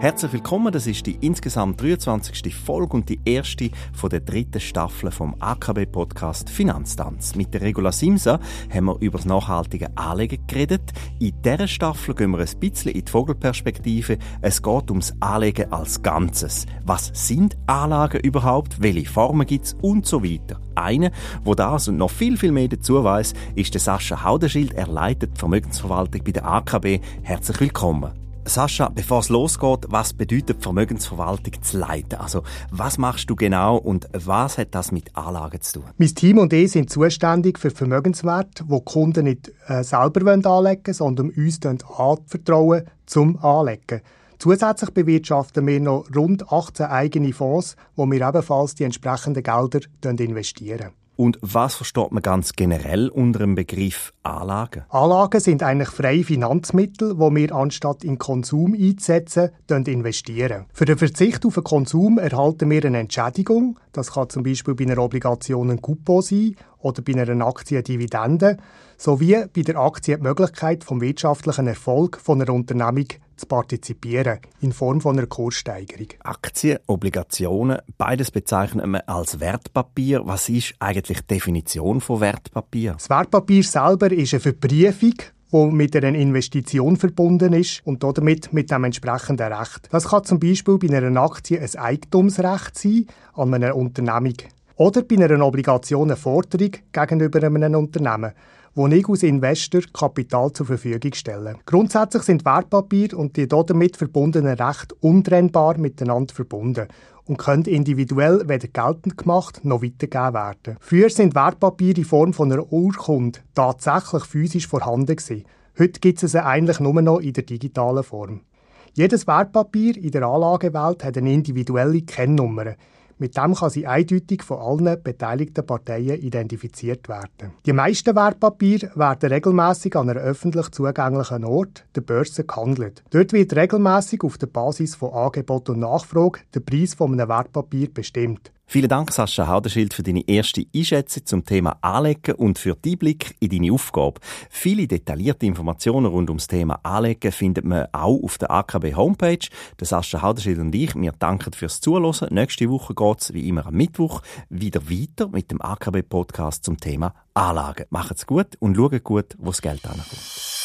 Herzlich willkommen, das ist die insgesamt 23. Folge und die erste von der dritten Staffel vom AKB-Podcast Finanztanz. Mit der Regula Simsa haben wir über das nachhaltige Anlegen geredet. In dieser Staffel gehen wir ein bisschen in die Vogelperspektive. Es geht ums Anlegen als Ganzes. Was sind Anlagen überhaupt? Welche Formen gibt es? Und so weiter. Einer, wo das und noch viel, viel mehr dazu weiß, ist der Sascha Haudenschild. Er leitet die Vermögensverwaltung bei der AKB. Herzlich willkommen. Sascha, bevor es losgeht, was bedeutet Vermögensverwaltung zu leiten? Also, was machst du genau und was hat das mit Anlagen zu tun? Mein Team und ich sind zuständig für Vermögenswerte, wo die Kunden nicht äh, selber anlegen wollen, sondern uns anvertrauen zum Anlegen. Zusätzlich bewirtschaften wir noch rund 18 eigene Fonds, wo wir ebenfalls die entsprechenden Gelder investieren. Und was versteht man ganz generell unter dem Begriff Anlagen? Anlagen sind eigentlich freie Finanzmittel, wo wir anstatt in Konsum einzusetzen, investieren. Für den Verzicht auf den Konsum erhalten wir eine Entschädigung. Das kann zum Beispiel bei einer Obligation ein Coupon sein oder bei einer Aktie Dividende, sowie bei der Aktie die Möglichkeit vom wirtschaftlichen Erfolg von einer Unternehmung zu partizipieren, in Form von einer Kurssteigerung. Aktien, Obligationen, beides bezeichnet man als Wertpapier. Was ist eigentlich die Definition von Wertpapier? Das Wertpapier selber ist eine Verbriefung wo mit einer Investition verbunden ist und damit mit dem entsprechenden Recht. Das kann zum Beispiel bei einer Aktie ein Eigentumsrecht sein an einer Unternehmung oder bei einer Obligation eine Forderung gegenüber einem Unternehmen wo ich als Investor Kapital zur Verfügung stelle. Grundsätzlich sind Wertpapiere und die damit verbundenen Rechte untrennbar miteinander verbunden und können individuell weder geltend gemacht noch weitergegeben werden. Früher sind Wertpapiere in Form von einer Urkunde tatsächlich physisch vorhanden. Heute gibt es sie eigentlich nur noch in der digitalen Form. Jedes Wertpapier in der Anlagewelt hat eine individuelle Kennnummer. Mit dem kann sie eindeutig von allen beteiligten Parteien identifiziert werden. Die meisten Wertpapiere werden regelmäßig an einem öffentlich zugänglichen Ort, der Börse, gehandelt. Dort wird regelmäßig auf der Basis von Angebot und Nachfrage der Preis von einem Wertpapier bestimmt. Vielen Dank, Sascha Haudenschild, für deine erste Einschätzung zum Thema Anlegen und für die Blick in deine Aufgabe. Viele detaillierte Informationen rund ums Thema Anlegen findet man auch auf der AKB Homepage. Der Sascha Haudenschild und ich, wir danken fürs Zuhören. Nächste Woche geht's wie immer am Mittwoch wieder weiter mit dem AKB Podcast zum Thema Anlagen. Macht's gut und schaut gut, wo das Geld ankommt.